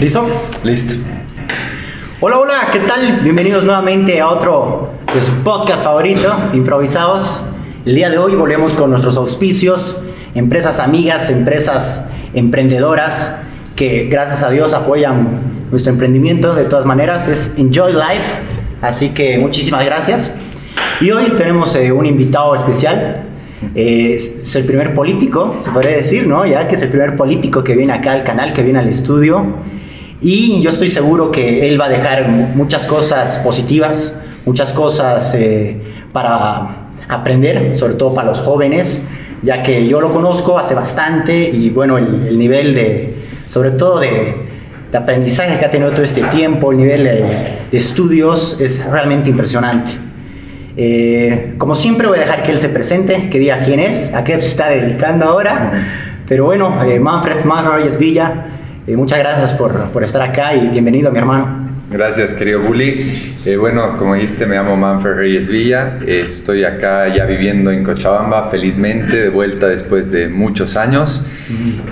¿Listo? Listo. Hola, hola, ¿qué tal? Bienvenidos nuevamente a otro de su podcast favorito, Improvisados. El día de hoy volvemos con nuestros auspicios, empresas amigas, empresas emprendedoras que gracias a Dios apoyan nuestro emprendimiento de todas maneras. Es Enjoy Life, así que muchísimas gracias. Y hoy tenemos eh, un invitado especial. Eh, es el primer político, se podría decir, ¿no? Ya que es el primer político que viene acá al canal, que viene al estudio. Y yo estoy seguro que él va a dejar muchas cosas positivas, muchas cosas eh, para aprender, sobre todo para los jóvenes, ya que yo lo conozco hace bastante y bueno, el, nivel de, sobre todo de, de, aprendizaje que ha tenido todo este tiempo, el nivel de, de estudios es realmente impresionante. Eh, como siempre voy a dejar que él se presente, que diga quién es, a qué se está dedicando ahora. Pero bueno, eh, Manfred Manfred Villa, eh, muchas gracias por, por, estar acá y bienvenido, mi hermano. Gracias, querido Bully. Eh, bueno, como dijiste, me llamo Manfred Reyes Villa. Eh, estoy acá ya viviendo en Cochabamba, felizmente, de vuelta después de muchos años.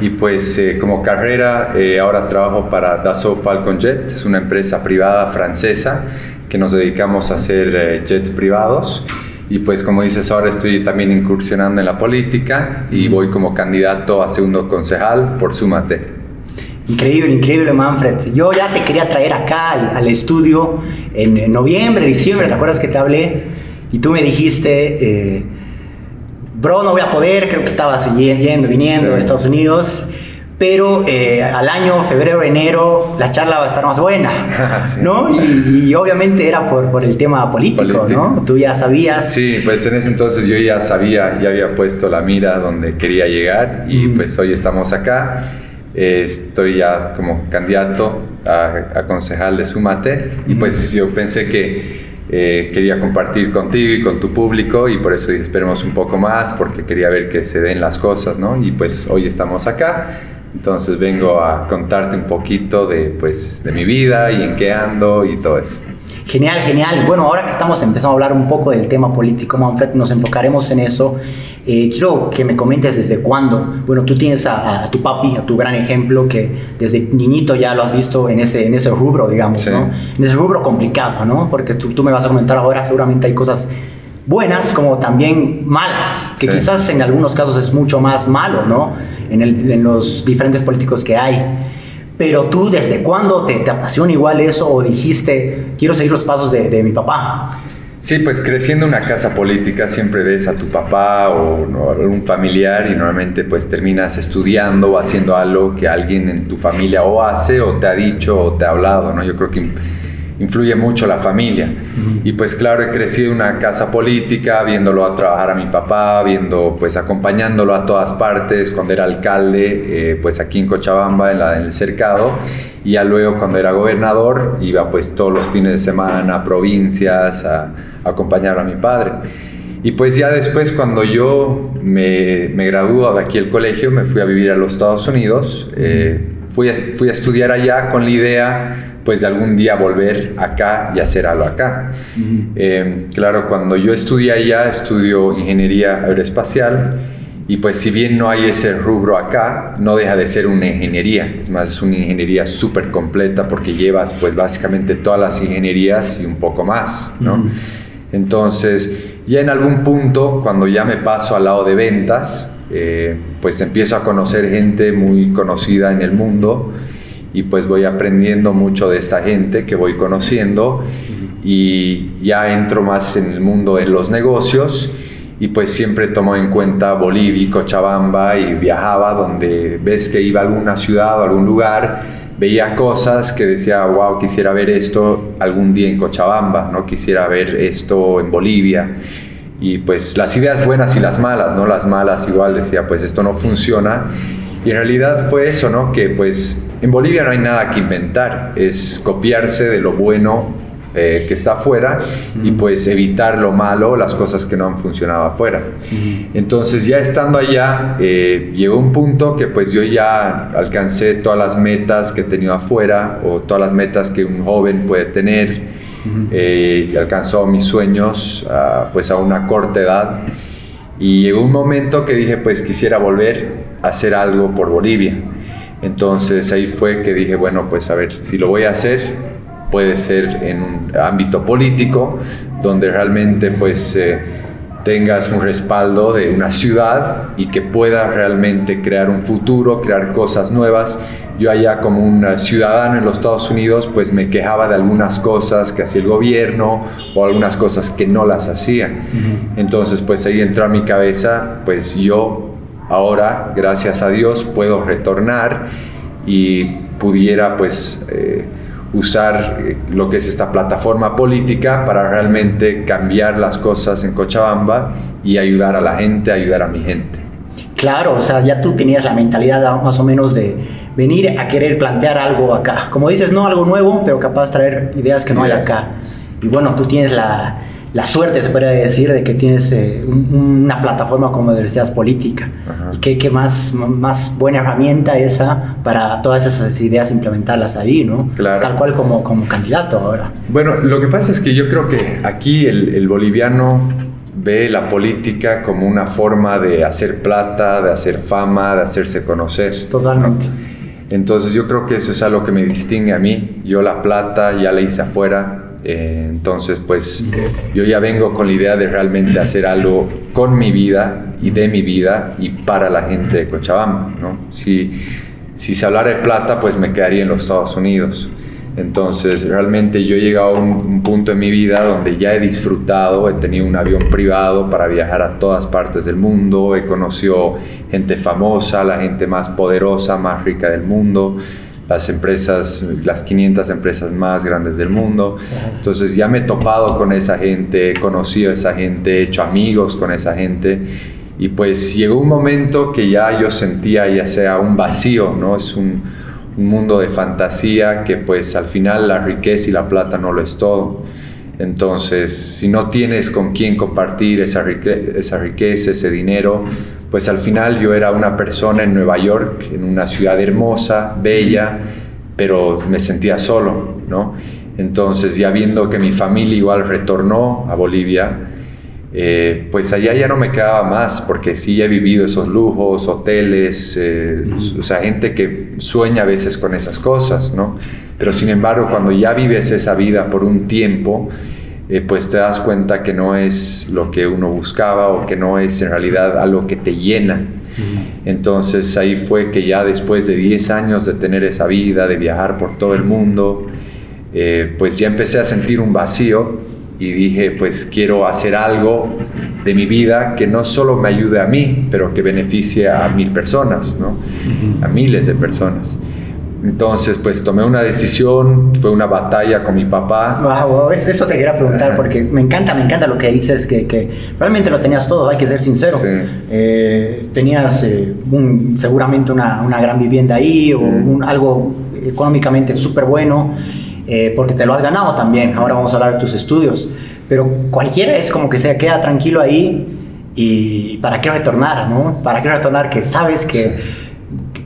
Y pues como carrera, ahora trabajo para Dassault Falcon Jet. Es una empresa privada francesa que nos dedicamos a hacer jets privados. Y pues como dices, ahora estoy también incursionando en la política y voy como candidato a segundo concejal por Súmate. Increíble, increíble, Manfred. Yo ya te quería traer acá al, al estudio en, en, noviembre, diciembre, ¿te acuerdas que te hablé? Y tú me dijiste, eh, bro, no voy a poder, creo que estabas yendo, viniendo sí. a Estados Unidos. Pero eh, al año, febrero, enero, la charla va a estar más buena, sí. ¿no? Y, y, obviamente era por, por el tema político, político, ¿no? Tú ya sabías. Sí, pues en ese entonces yo ya sabía, ya había puesto la mira donde quería llegar y mm. pues hoy estamos acá. Eh, estoy ya como candidato a, a concejal de Sumate y pues yo pensé que eh, quería compartir contigo y con tu público y por eso esperemos un poco más porque quería ver que se den las cosas, ¿no? Y pues hoy estamos acá, entonces vengo a contarte un poquito de, pues, de mi vida y en qué ando y todo eso. Genial, genial. Bueno, ahora que estamos empezando a hablar un poco del tema político, Manfred, nos enfocaremos en eso. Eh, quiero que me comentes desde cuándo. Bueno, tú tienes a, a, tu papi, a tu gran ejemplo, que desde niñito ya lo has visto en ese, en ese rubro, digamos, sí. ¿no? En ese rubro complicado, ¿no? Porque tú, tú me vas a comentar ahora, seguramente hay cosas buenas como también malas, que sí. quizás en algunos casos es mucho más malo, ¿no? En, el, en los diferentes políticos que hay. Pero tú, ¿desde cuándo te, te, apasiona igual eso o dijiste, quiero seguir los pasos de, de, mi papá? Sí, pues creciendo en una casa política siempre ves a tu papá o ¿no? algún familiar y normalmente pues terminas estudiando o haciendo algo que alguien en tu familia o hace o te ha dicho o te ha hablado, ¿no? Yo creo que influye mucho la familia. Uh -huh. Y pues claro, he crecido en una casa política, viéndolo a trabajar a mi papá, viendo, pues acompañándolo a todas partes, cuando era alcalde, eh, pues aquí en Cochabamba, en, la, en, el cercado, y ya luego cuando era gobernador, iba pues todos los fines de semana a provincias a acompañar a mi padre. Y pues ya después cuando yo me, me graduó de aquí el colegio, me fui a vivir a los Estados Unidos, eh, fui, a, fui a estudiar allá con la idea pues de algún día volver acá y hacer algo acá. Uh -huh. eh, claro, cuando yo estudié allá, estudio ingeniería aeroespacial y pues si bien no hay ese rubro acá, no deja de ser una ingeniería. Es más, es una ingeniería súper completa porque llevas pues básicamente todas las ingenierías y un poco más, ¿no? Uh -huh. Entonces, ya en algún punto, cuando ya me paso al lado de ventas, eh, pues empiezo a conocer gente muy conocida en el mundo y pues voy aprendiendo mucho de esta gente que voy conociendo y ya entro más en el mundo de los negocios y pues siempre tomo en cuenta Bolivia y Cochabamba y viajaba donde ves que iba a alguna ciudad o algún lugar, veía cosas que decía, wow, quisiera ver esto algún día en Cochabamba, no quisiera ver esto en Bolivia. Y pues las ideas buenas y las malas, ¿no? Las malas igual decía, pues esto no funciona. Y en realidad fue eso, ¿no? Que pues en Bolivia no hay nada que inventar, es copiarse de lo bueno eh, que está afuera y pues evitar lo malo, las cosas que no han funcionado afuera. Entonces ya estando allá, eh, llegó un punto que pues yo ya alcancé todas las metas que he tenido afuera o todas las metas que un joven puede tener, eh, alcanzó mis sueños uh, pues a una corta edad y llegó un momento que dije pues quisiera volver a hacer algo por Bolivia. Entonces ahí fue que dije, bueno, pues a ver, si lo voy a hacer, puede ser en un ámbito político, donde realmente pues eh, tengas un respaldo de una ciudad y que puedas realmente crear un futuro, crear cosas nuevas. Yo allá como un ciudadano en los Estados Unidos pues me quejaba de algunas cosas que hacía el gobierno o algunas cosas que no las hacían. Entonces pues ahí entró a mi cabeza pues yo ahora gracias a Dios puedo retornar y pudiera pues... Eh, usar eh, lo que es esta plataforma política para realmente cambiar las cosas en Cochabamba y ayudar a la gente, ayudar a mi gente. Claro, o sea, ya tú tenías la mentalidad más o menos de venir a querer plantear algo acá. Como dices, no algo nuevo, pero capaz traer ideas que no hay acá. Y bueno, tú tienes la, la suerte, se podría decir, de que tienes eh, una plataforma como Diversidad Política. Y qué, qué más, más buena herramienta esa para todas esas ideas implementarlas ahí, ¿no? Claro. Tal cual como, como candidato ahora. Bueno, lo que pasa es que yo creo que aquí el, el boliviano ve la política como una forma de hacer plata, de hacer fama, de hacerse conocer. Totalmente. Entonces yo creo que eso es algo que me distingue a mí. Yo la plata ya la hice afuera, eh, entonces, pues yo ya vengo con la idea de realmente hacer algo con mi vida y de mi vida y para la gente de Cochabamba, ¿no? Si, si se hablara de plata, pues me quedaría en los Estados Unidos. Entonces, realmente yo he llegado a un, un, punto en mi vida donde ya he disfrutado, he tenido un avión privado para viajar a todas partes del mundo, he conocido gente famosa, la gente más poderosa, más rica del mundo las empresas, las 500 empresas más grandes del mundo. Entonces ya me he topado con esa gente, he conocido a esa gente, he hecho amigos con esa gente. Y pues llegó un momento que ya yo sentía ya sea un vacío, ¿no? Es un, un mundo de fantasía que pues al final la riqueza y la plata no lo es todo. Entonces, si no tienes con quién compartir esa, esa riqueza, ese dinero, pues al final yo era una persona en Nueva York, en una ciudad hermosa, bella, pero me sentía solo, ¿no? Entonces ya viendo que mi familia igual retornó a Bolivia, eh, pues allá ya no me quedaba más, porque sí he vivido esos lujos, hoteles, eh, o sea, gente que sueña a veces con esas cosas, ¿no? Pero sin embargo, cuando ya vives esa vida por un tiempo, eh, pues te das cuenta que no es lo que uno buscaba o que no es en realidad algo que te llena. Entonces ahí fue que ya después de 10 años de tener esa vida, de viajar por todo el mundo, eh, pues ya empecé a sentir un vacío y dije, pues quiero hacer algo de mi vida que no solo me ayude a mí, pero que beneficie a mil personas, ¿no? A miles de personas. Entonces, pues tomé una decisión, fue una batalla con mi papá. Wow, eso te quería preguntar porque me encanta, me encanta lo que dices, que, que realmente lo tenías todo, hay que ser sincero. Sí. Eh, tenías eh, un, seguramente una, una, gran vivienda ahí o un, algo económicamente súper bueno, eh, porque te lo has ganado también. Ahora vamos a hablar de tus estudios. Pero cualquiera es como que se queda tranquilo ahí y para qué retornar, ¿no? ¿Para qué retornar? Que sabes que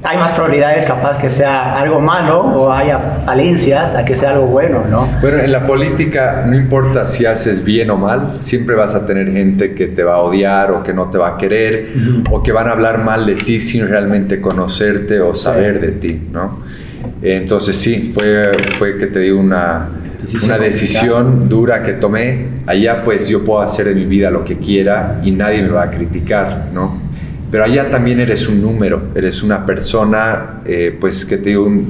hay más probabilidades capaz que sea algo malo o haya falencias a que sea algo bueno, ¿no? Bueno, en la política no importa si haces bien o mal, siempre vas a tener gente que te va a odiar o que no te va a querer uh -huh. o que van a hablar mal de ti sin realmente conocerte o saber sí. de ti, ¿no? Entonces sí, fue, fue que te digo una, decisión, una decisión dura que tomé. Allá pues yo puedo hacer en mi vida lo que quiera y nadie me va a criticar, ¿no? Pero allá también eres un número, eres una persona, eh, pues que te un,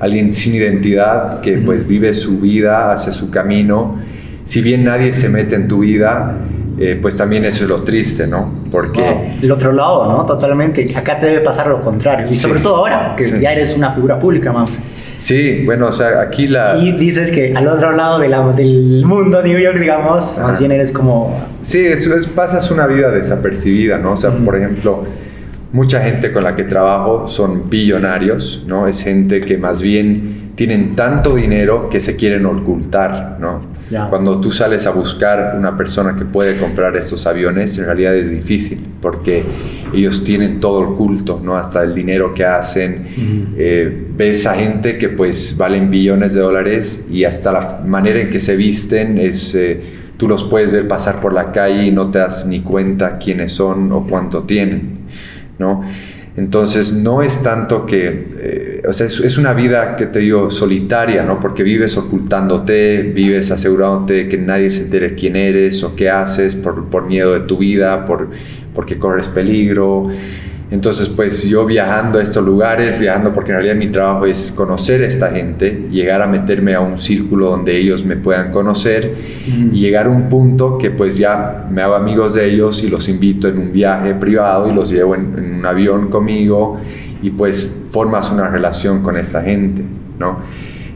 alguien sin identidad que pues vive su vida, hace su camino. Si bien nadie se mete en tu vida, eh, pues también eso es lo triste, ¿no? Porque... El otro lado, ¿no? Totalmente. Acá te debe pasar lo contrario. Y sobre todo ahora, que sí. ya eres una figura pública, man. Sí, bueno, o sea, aquí la... Y dices que al otro lado de la, del mundo, New York, digamos, Ajá. más bien eres como... Sí, es, es, pasas una vida desapercibida, ¿no? O sea, por ejemplo, mucha gente con la que trabajo son billonarios, ¿no? Es gente que más bien tienen tanto dinero que se quieren ocultar, ¿no? Yeah. Cuando tú sales a buscar una persona que puede comprar estos aviones, en realidad es difícil porque ellos tienen todo el culto, ¿no? Hasta el dinero que hacen. Uh -huh. eh, ves a gente que pues valen billones de dólares y hasta la manera en que se visten es... Eh, tú los puedes ver pasar por la calle y no te das ni cuenta quiénes son o cuánto tienen, ¿no? Entonces no es tanto que, eh, o sea, es, una vida que te digo solitaria, ¿no? Porque vives ocultándote, vives asegurándote que nadie se entere quién eres o qué haces por, por miedo de tu vida, por, porque corres peligro. Entonces, pues yo viajando a estos lugares, viajando porque en realidad mi trabajo es conocer a esta gente, llegar a meterme a un círculo donde ellos me puedan conocer y llegar a un punto que pues ya me hago amigos de ellos y los invito en un viaje privado y los llevo en, en un avión conmigo y pues formas una relación con esta gente, ¿no?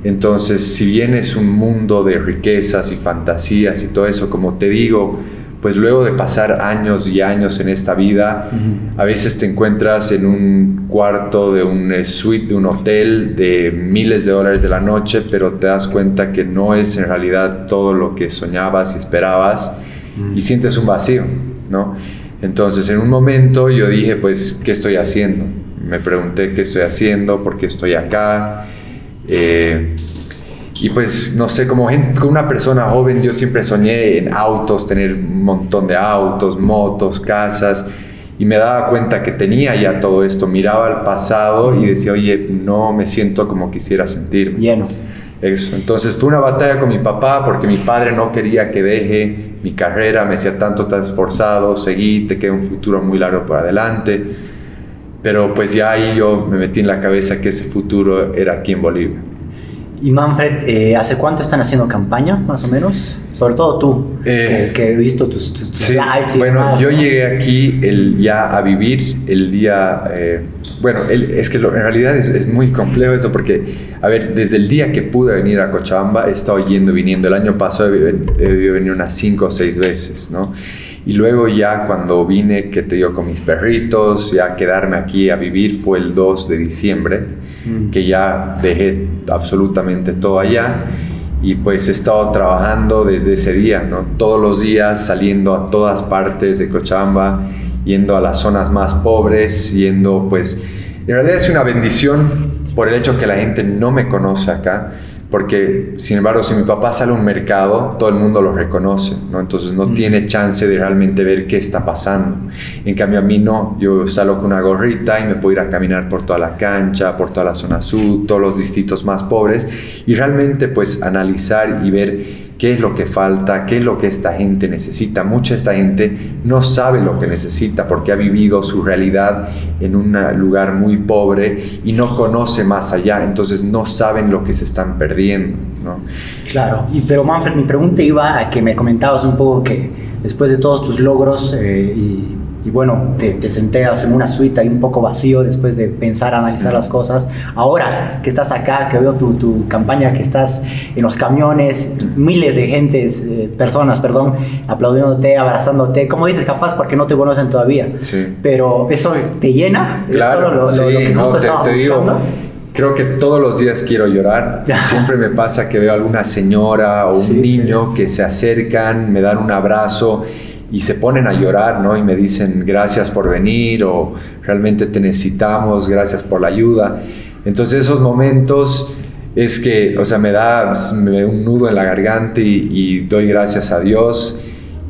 Entonces, si bien es un mundo de riquezas y fantasías y todo eso, como te digo, pues luego de pasar años y años en esta vida, a veces te encuentras en un cuarto de un suite de un hotel de miles de dólares de la noche, pero te das cuenta que no es en realidad todo lo que soñabas y esperabas y sientes un vacío, ¿no? Entonces en un momento yo dije, pues, ¿qué estoy haciendo? Me pregunté qué estoy haciendo, por qué estoy acá. Eh, y pues, no sé, como, como una persona joven, yo siempre soñé en autos, tener un montón de autos, motos, casas. Y me daba cuenta que tenía ya todo esto. Miraba al pasado y decía, oye, no me siento como quisiera sentirme. Lleno. Eso. Entonces fue una batalla con mi papá porque mi padre no quería que deje mi carrera. Me decía, tanto has esforzado, seguí, te queda un futuro muy largo por adelante. Pero pues ya ahí yo me metí en la cabeza que ese futuro era aquí en Bolivia. Y Manfred, eh, ¿hace cuánto están haciendo campaña, más o menos? Sobre todo tú, que, eh, he visto tus, tus, lives. bueno, yo llegué aquí el, ya a vivir el día. Eh, bueno, es que en realidad es, muy complejo eso porque, a ver, desde el día que pude venir a Cochabamba he estado yendo, viniendo. El año pasado he, he venido unas cinco o seis veces, ¿no? Y luego ya cuando vine, que te digo, con mis perritos, ya quedarme aquí a vivir fue el 2 de diciembre, mm. que ya dejé absolutamente todo allá y pues he estado trabajando desde ese día, ¿no? Todos los días saliendo a todas partes de Cochabamba, yendo a las zonas más pobres, yendo pues... En realidad es una bendición por el hecho que la gente no me conoce acá porque sin embargo si mi papá sale a un mercado, todo el mundo lo reconoce, ¿no? Entonces no mm. tiene chance de realmente ver qué está pasando. En cambio a mí no, yo salgo con una gorrita y me puedo ir a caminar por toda la cancha, por toda la zona sur, todos los distritos más pobres y realmente pues analizar y ver qué es lo que falta, qué es lo que esta gente necesita. Mucha esta gente no sabe lo que necesita porque ha vivido su realidad en un lugar muy pobre y no conoce más allá, entonces no saben lo que se están perdiendo. ¿no? Claro, y, pero Manfred, mi pregunta iba a que me comentabas un poco que después de todos tus logros eh, y y bueno, te, te senteas en una suite ahí un poco vacío después de pensar, analizar las cosas. Ahora que estás acá, que veo tu, tu campaña, que estás en los camiones, miles de gentes, eh, personas, perdón, aplaudiéndote, abrazándote, como dices, capaz porque no te conocen todavía. Sí. Pero eso te llena. Claro, lo, sí, que no, te, te digo, creo que todos los días quiero llorar. Siempre me pasa que veo a alguna señora o un niño que se acercan, me dan un abrazo y se ponen a llorar, ¿no? Y me dicen gracias por venir o realmente te necesitamos, gracias por la ayuda. Entonces esos momentos es que, o sea, me da, un nudo en la garganta y, doy gracias a Dios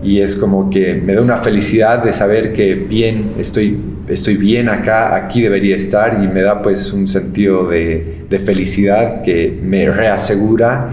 y es como que me da una felicidad de saber que bien, estoy, estoy bien acá, aquí debería estar y me da pues un sentido de felicidad que me reasegura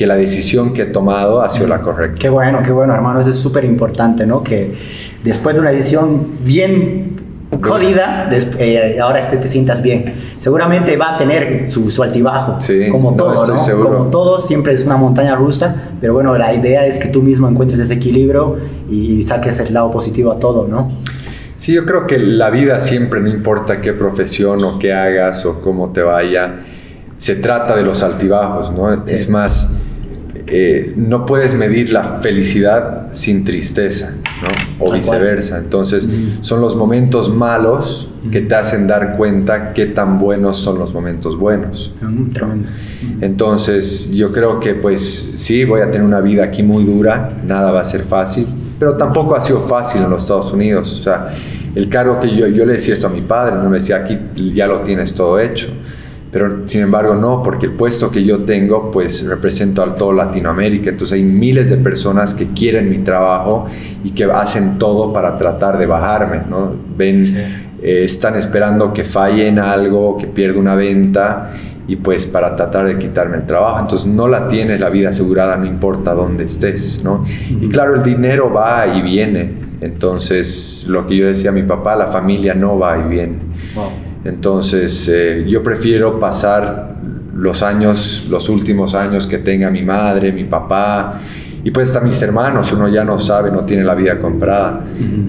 que la decisión que he tomado ha sido la correcta. Qué bueno, qué bueno, hermano, eso es súper importante, ¿no? Que después de una decisión bien jodida, eh, ahora este te sientas bien. Seguramente va a tener su, su altibajo, como todo, ¿no? Como todo, siempre es una montaña rusa, pero bueno, la idea es que tú mismo encuentres ese equilibrio y saques el lado positivo a todo, ¿no? Sí, yo creo que la vida siempre, no importa qué profesión o qué hagas o cómo te vaya, se trata de los altibajos, ¿no? Es más, eh, no puedes medir la felicidad sin tristeza, ¿no? O viceversa. Entonces, son los momentos malos que te hacen dar cuenta qué tan buenos son los momentos buenos. Entonces, yo creo que pues sí, voy a tener una vida aquí muy dura, nada va a ser fácil, pero tampoco ha sido fácil en los Estados Unidos. O sea, el cargo que yo, yo le decía esto a mi padre, no me decía, aquí ya lo tienes todo hecho pero sin embargo no, porque el puesto que yo tengo pues represento a toda Latinoamérica, entonces hay miles de personas que quieren mi trabajo y que hacen todo para tratar de bajarme, ¿no? Ven eh, están esperando que falle en algo, que pierda una venta y pues para tratar de quitarme el trabajo. Entonces no la tienes la vida asegurada, no importa dónde estés, ¿no? Y claro, el dinero va y viene. Entonces, lo que yo decía a mi papá, la familia no va y viene. Entonces, eh, yo prefiero pasar los años, los últimos años que tenga mi madre, mi papá, y pues hasta mis hermanos, uno ya no sabe, no tiene la vida comprada.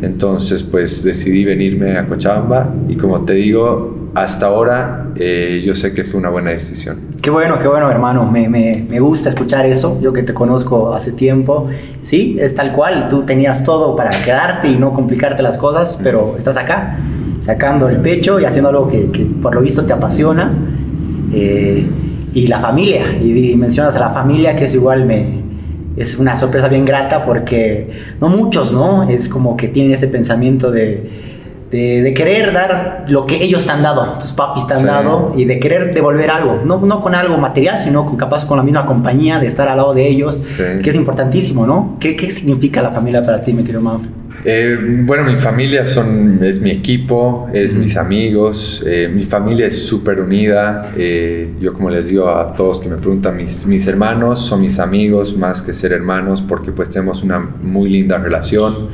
Entonces, pues decidí venirme a Cochabamba y como te digo, hasta ahora eh, yo sé que fue una buena decisión. Qué bueno, qué bueno, hermano. Me, me, me, gusta escuchar eso. Yo que te conozco hace tiempo. Sí, es tal cual. Tú tenías todo para quedarte y no complicarte las cosas, pero estás acá, sacando el pecho y haciendo algo que, que por lo visto te apasiona. Eh, y la familia. Y, mencionas a la familia, que es igual me, es una sorpresa bien grata porque no muchos, ¿no? Es como que tienen ese pensamiento de, de, querer dar lo que ellos te han dado, tus papis te han dado, y de querer devolver algo, no, no con algo material, sino con, capaz con la misma compañía, de estar al lado de ellos, que es importantísimo, ¿no? ¿Qué, ¿Qué, significa la familia para ti, mi querido Manfred? Eh, bueno, mi familia son, es mi equipo, es mis amigos, eh, mi familia es súper unida. Eh, yo como les digo a todos que me preguntan, mis, mis hermanos son mis amigos más que ser hermanos porque pues tenemos una muy linda relación.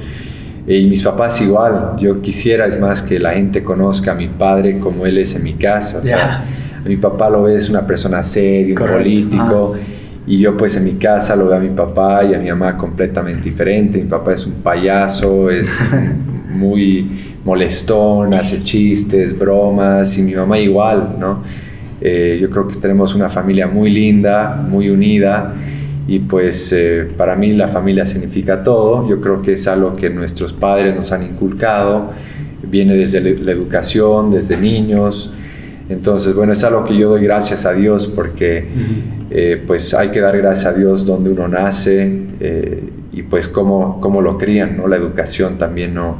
y mis papás igual, yo quisiera es más que la gente conozca a mi padre como él es en mi casa. O sea, mi papá lo ve, es una persona seria, un político. Ah. Y yo pues en mi casa lo veo a mi papá y a mi mamá completamente diferente. Mi papá es un payaso, es muy molestón, hace chistes, bromas y mi mamá igual, ¿no? Eh, yo creo que tenemos una familia muy linda, muy unida y pues eh, para mí la familia significa todo. Yo creo que es algo que nuestros padres nos han inculcado, viene desde la educación, desde niños. Entonces, bueno, es algo que yo doy gracias a Dios porque eh, pues hay que dar gracias a Dios donde uno nace eh, y pues cómo, cómo, lo crían, ¿no? La educación también no,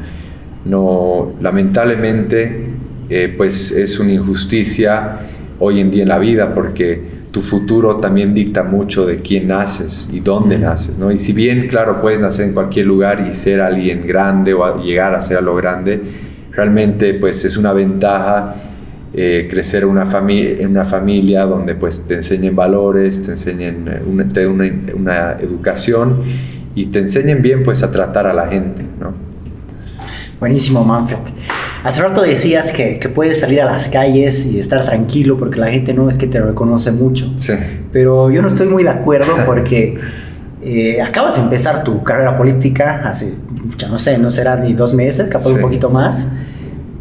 no lamentablemente, eh, pues es una injusticia hoy en día en la vida porque tu futuro también dicta mucho de quién naces y dónde naces, ¿no? Y si bien, claro, puedes nacer en cualquier lugar y ser alguien grande o llegar a ser a lo grande, realmente pues es una ventaja eh, crecer una en una familia donde pues te enseñen valores, te enseñen eh, una, una, una, educación y te enseñen bien pues a tratar a la gente, ¿no? Buenísimo, Manfred. Hace rato decías que, que, puedes salir a las calles y estar tranquilo porque la gente no es que te reconoce mucho. Sí. Pero yo no estoy muy de acuerdo porque eh, acabas de empezar tu carrera política hace, ya no sé, no será ni dos meses, capaz un poquito más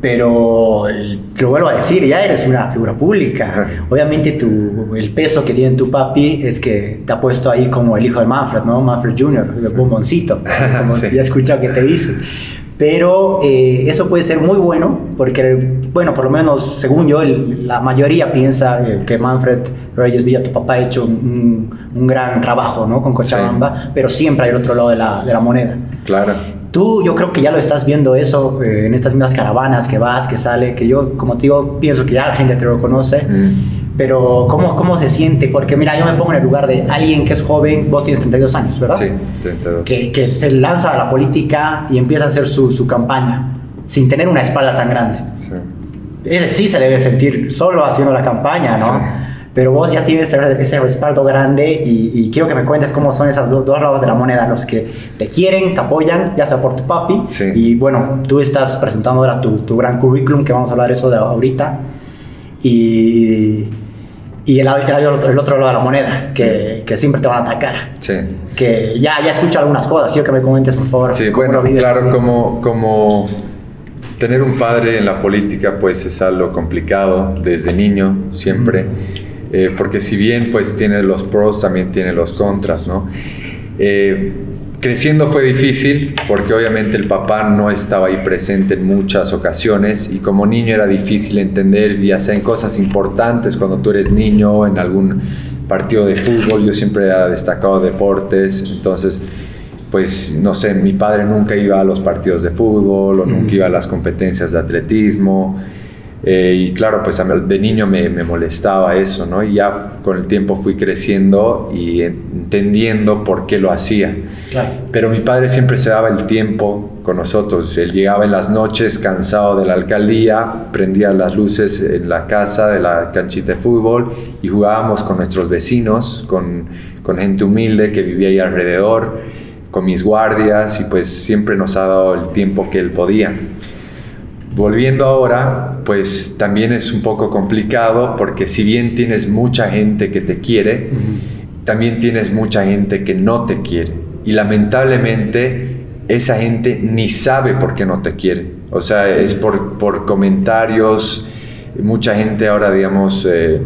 pero lo vuelvo a decir, ya eres una figura pública. Obviamente tu, el peso que tiene tu papi es que te ha puesto ahí como el hijo de Manfred, ¿no? Manfred Jr., el bomboncito, como ya he escuchado que te dicen. Pero eh, eso puede ser muy bueno, porque, bueno, por lo menos según yo, la mayoría piensa eh, que Manfred Reyes Villa, tu papá, ha hecho un, un gran trabajo, ¿no? Con Cochabamba, pero siempre hay el otro lado de la, de la moneda. Claro. Tú, yo creo que ya lo estás viendo eso eh, en estas mismas caravanas que vas, que sale, que yo, como te digo, pienso que ya la gente te lo conoce. Mm. Pero, ¿cómo, ¿cómo se siente? Porque, mira, yo me pongo en el lugar de alguien que es joven, vos tienes 32 años, ¿verdad? Sí, 32. Que, que se lanza a la política y empieza a hacer su, su campaña sin tener una espalda tan grande. Sí. sí se debe sentir solo haciendo la campaña, ¿no? Sí pero vos ya tienes ese respaldo grande y, quiero que me cuentes cómo son esos dos, lados de la moneda, los que te quieren, te apoyan, ya sea por tu papi, y bueno, tú estás presentando ahora tu, tu, gran currículum, que vamos a hablar eso de ahorita, y, y el, el, otro, el, otro, lado de la moneda, que, que, siempre te van a atacar. Sí. Que ya, ya escucho algunas cosas, quiero que me comentes, por favor. Sí, bueno, claro, como, como tener un padre en la política, pues es algo complicado desde niño, siempre. Eh, porque si bien pues tiene los pros, también tiene los contras, ¿no? Eh, creciendo fue difícil porque obviamente el papá no estaba ahí presente en muchas ocasiones y como niño era difícil entender, ya sea en cosas importantes cuando tú eres niño, en algún partido de fútbol, yo siempre he destacado deportes, entonces pues no sé, mi padre nunca iba a los partidos de fútbol o nunca iba a las competencias de atletismo Eh, y claro, pues de niño me, me, molestaba eso, ¿no? Y ya con el tiempo fui creciendo y entendiendo por qué lo hacía. Claro. Pero mi padre siempre se daba el tiempo con nosotros. Él llegaba en las noches cansado de la alcaldía, prendía las luces en la casa de la canchita de fútbol y jugábamos con nuestros vecinos, con, con gente humilde que vivía ahí alrededor, con mis guardias y pues siempre nos ha dado el tiempo que él podía. Volviendo ahora, pues también es un poco complicado porque si bien tienes mucha gente que te quiere, también tienes mucha gente que no te quiere. Y lamentablemente esa gente ni sabe por qué no te quiere. O sea, es por, por comentarios. Mucha gente ahora, digamos, eh,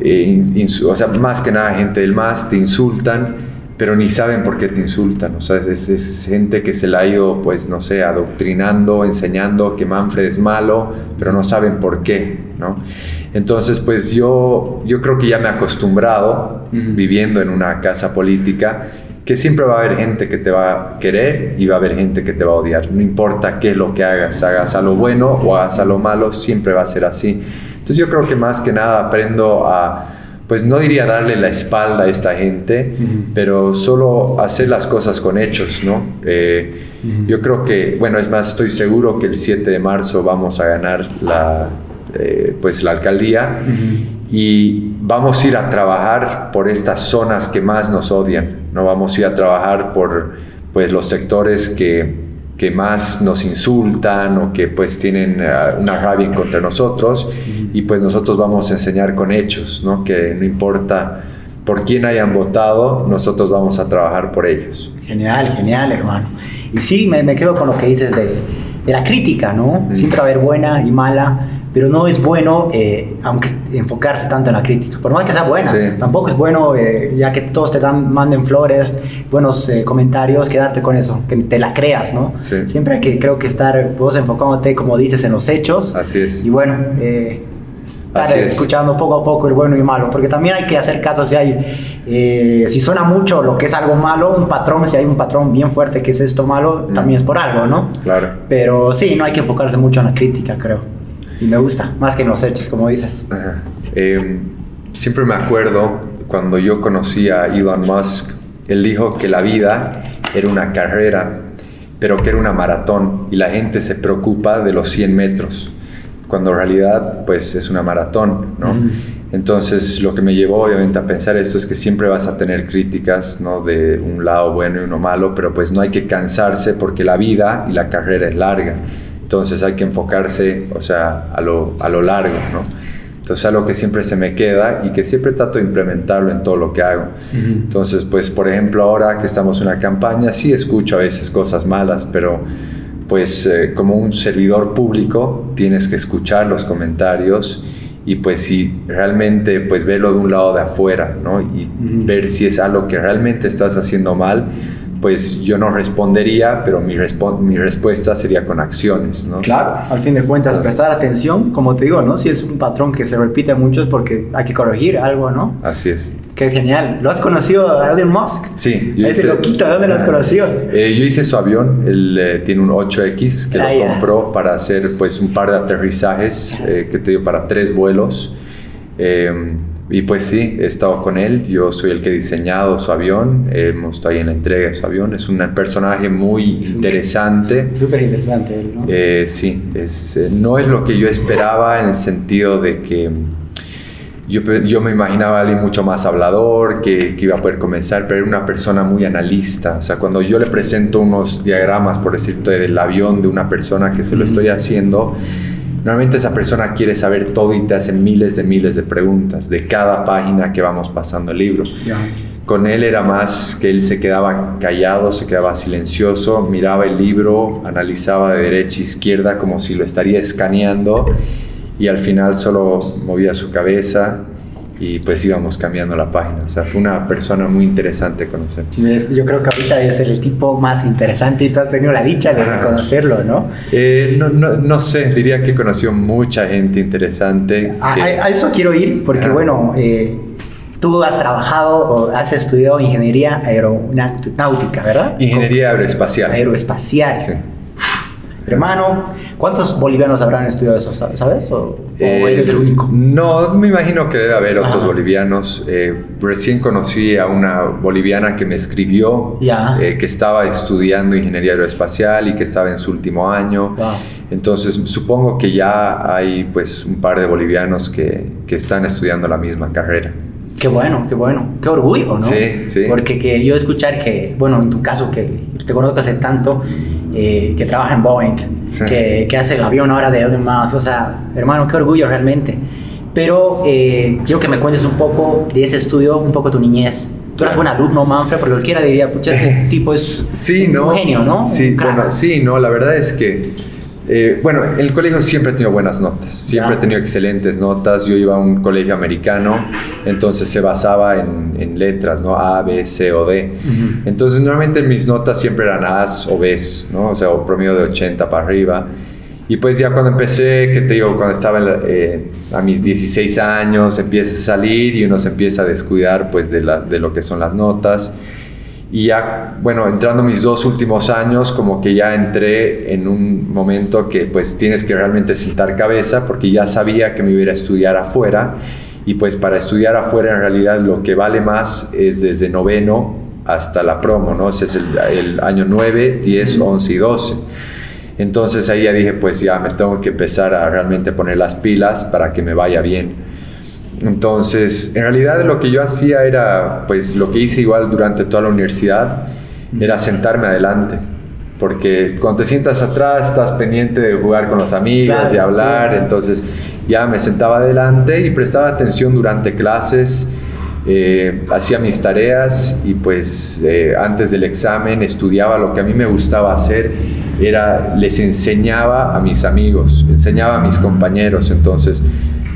eh, o sea, más que nada gente del más te insultan pero ni saben por qué te insultan. O sea, es, gente que se la ha ido, pues, no sé, adoctrinando, enseñando que Manfred es malo, pero no saben por qué, ¿no? Entonces, pues yo, yo creo que ya me he acostumbrado, viviendo en una casa política, que siempre va a haber gente que te va a querer y va a haber gente que te va a odiar. No importa qué es lo que hagas, hagas a lo bueno o hagas a lo malo, siempre va a ser así. Entonces yo creo que más que nada aprendo a pues no diría darle la espalda a esta gente, pero solo hacer las cosas con hechos, ¿no? Eh, yo creo que, bueno, es más, estoy seguro que el 7 de marzo vamos a ganar la, eh, pues la alcaldía y vamos a ir a trabajar por estas zonas que más nos odian, ¿no? Vamos a ir a trabajar por, pues, los sectores que que más nos insultan o que pues tienen eh, una rabia contra nosotros y pues nosotros vamos a enseñar con hechos, ¿no? Que no importa por quién hayan votado, nosotros vamos a trabajar por ellos. Genial, genial, hermano. Y sí, me, me quedo con lo que dices de, de la crítica, ¿no? Siempre va a haber buena y mala, pero no es bueno, eh, aunque enfocarse tanto en la crítica, por más que sea buena, tampoco es bueno, eh, ya que todos te dan, manden flores, buenos eh, comentarios, quedarte con eso, que te la creas, ¿no? Siempre hay que, creo que estar vos enfocándote, como dices, en los hechos. Así es. Y bueno, estar escuchando poco a poco el bueno y malo, porque también hay que hacer caso si hay, si suena mucho lo que es algo malo, un patrón, si hay un patrón bien fuerte que es esto malo, mm. también es por algo, ¿no? Claro. Pero sí, no hay que enfocarse mucho en la crítica, creo. Y me gusta, más que en los hechos, como dices. Em, siempre me acuerdo cuando yo conocí a Elon Musk, él dijo que la vida era una carrera, pero que era una maratón y la gente se preocupa de los 100 metros, cuando en realidad pues es una maratón, ¿no? Entonces lo que me llevó obviamente a pensar esto es que siempre vas a tener críticas, ¿no? De un lado bueno y uno malo, pero pues no hay que cansarse porque la vida y la carrera es larga. Entonces hay que enfocarse, o sea, a lo, a lo largo, ¿no? Entonces algo que siempre se me queda y que siempre trato de implementarlo en todo lo que hago. Entonces, pues por ejemplo, ahora que estamos en una campaña, sí escucho a veces cosas malas, pero pues eh, como un servidor público tienes que escuchar los comentarios y pues si realmente pues verlo de un lado de afuera, ¿no? Y ver si es algo que realmente estás haciendo mal pues yo no respondería, pero mi, mi respuesta sería con acciones, ¿no? Claro, al fin de cuentas, prestar atención, como te digo, ¿no? Si es un patrón que se repite mucho es porque hay que corregir algo, ¿no? Así es. Qué genial. ¿Lo has conocido a Elon Musk? Sí. Yo Ese loquito, ¿dónde lo has conocido? Eh, yo hice su avión, él eh, tiene un 8X que lo ah, compró para hacer pues un par de aterrizajes, eh, que te dio para tres vuelos. Eh, y pues sí, he estado con él, yo soy el que he diseñado su avión, hemos estado ahí en la entrega de su avión, es un personaje muy interesante. Súper interesante él, ¿no? Eh, sí, es, eh, no es lo que yo esperaba en el sentido de que yo, yo me imaginaba a alguien mucho más hablador, que, que, iba a poder comenzar, pero era una persona muy analista. O sea, cuando yo le presento unos diagramas, por decirte, del avión de una persona que se lo estoy haciendo, Normalmente esa persona quiere saber todo y te hace miles de miles de preguntas de cada página que vamos pasando el libro. Con él era más que él se quedaba callado, se quedaba silencioso, miraba el libro, analizaba de derecha a izquierda como si lo estaría escaneando y al final solo movía su cabeza y pues íbamos cambiando la página. O sea, fue una persona muy interesante conocer. Yo creo que ahorita es el tipo más interesante y tú has tenido la dicha de conocerlo, ¿no? Eh, no, no, no, sé, diría que conoció mucha gente interesante. A, a eso quiero ir porque, bueno, eh, tú has trabajado o has estudiado ingeniería aeronáutica, ¿verdad? Ingeniería aeroespacial. Aeroespacial. Sí. Hermano, ¿cuántos bolivianos habrán estudiado eso, sabes? ¿O, Eh, eres el único? No, me imagino que debe haber otros Ajá. bolivianos. Eh, recién conocí a una boliviana que me escribió eh, que estaba estudiando ingeniería aeroespacial y que estaba en su último año. Wow. Entonces supongo que ya hay pues un par de bolivianos que, que están estudiando la misma carrera. Qué bueno, qué bueno. Qué orgullo, ¿no? Sí, sí. Porque que yo escuchar que, bueno, en tu caso, que te conozco hace tanto, eh, que trabaja en Boeing, Sí. que, que hace el avión ahora de los demás, o sea, hermano, qué orgullo realmente. Pero eh, quiero que me cuentes un poco de ese estudio, un poco tu niñez. Tú eras buen alumno, Manfred, porque cualquiera diría, pucha, este tipo es Sí, un ¿no? genio, ¿no? Sí, Un bueno, sí, no, la verdad es que, eh, bueno, en el colegio siempre he tenido buenas notas, siempre Ya. he tenido excelentes notas, yo iba a un colegio americano, entonces se basaba en, en letras, ¿no? A, B, C o D. Entonces normalmente mis notas siempre eran A's o B's, ¿no? O sea, o promedio de 80 para arriba. Y pues ya cuando empecé, que te digo, cuando estaba eh, a mis 16 años, empieza a salir y uno se empieza a descuidar pues de, la- de lo que son las notas. Y ya, bueno, entrando mis dos últimos años, como que ya entré en un momento que pues tienes que realmente sentar cabeza porque ya sabía que me iba a estudiar afuera. Y pues para estudiar afuera en realidad lo que vale más es desde noveno hasta la promo, ¿no? Ese es el, el año 9, 10, 11 y 12. Entonces ahí ya dije, pues ya me tengo que empezar a realmente poner las pilas para que me vaya bien. Entonces, en realidad lo que yo hacía era, pues lo que hice igual durante toda la universidad, era sentarme adelante. Porque cuando te sientas atrás estás pendiente de jugar con los amigos Claro, y hablar, sí. entonces ya me sentaba adelante y prestaba atención durante clases, eh, hacía mis tareas y pues eh, antes del examen estudiaba lo que a mí me gustaba hacer, era les enseñaba a mis amigos, enseñaba a mis compañeros, entonces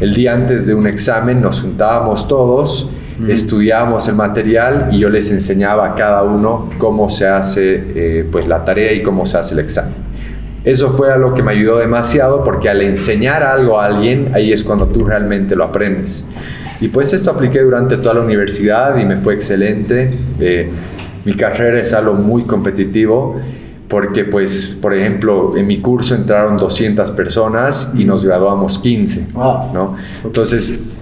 el día antes de un examen nos juntábamos todos, Mm. estudiábamos el material y yo les enseñaba a cada uno cómo se hace eh, pues la tarea y cómo se hace el examen. Eso fue algo que me ayudó demasiado porque al enseñar algo a alguien, ahí es cuando tú realmente lo aprendes. Y pues esto apliqué durante toda la universidad y me fue excelente. Eh, mi carrera es algo muy competitivo porque pues, por ejemplo, en mi curso entraron 200 personas y nos graduamos 15, Wow. ¿no? Entonces,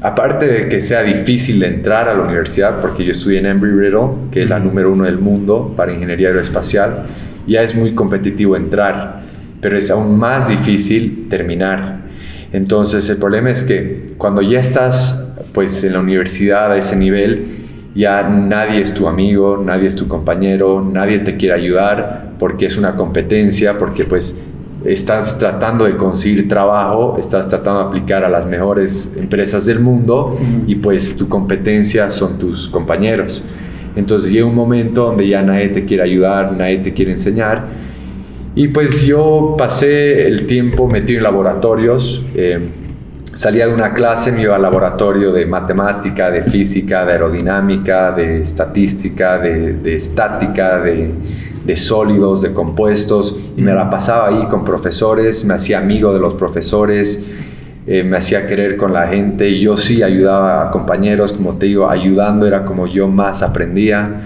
aparte de que sea difícil entrar a la universidad, porque yo estudié en Embry-Riddle, que es la número uno del mundo para ingeniería aeroespacial, ya es muy competitivo entrar, pero es aún más difícil terminar. Entonces, el problema es que cuando ya estás pues en la universidad a ese nivel, ya nadie es tu amigo, nadie es tu compañero, nadie te quiere ayudar porque es una competencia, porque pues estás tratando de conseguir trabajo, estás tratando de aplicar a las mejores empresas del mundo y pues tu competencia son tus compañeros. Entonces llega un momento donde ya nadie te quiere ayudar, nadie te quiere enseñar. Y pues yo pasé el tiempo metido en laboratorios. eh, salía de una clase, me iba al laboratorio de matemática, de física, de aerodinámica, de estadística, de, de estática, de, de sólidos, de compuestos, y me la pasaba ahí con profesores, me hacía amigo de los profesores, eh, me hacía querer con la gente, y yo sí ayudaba a compañeros, como te digo, ayudando era como yo más aprendía.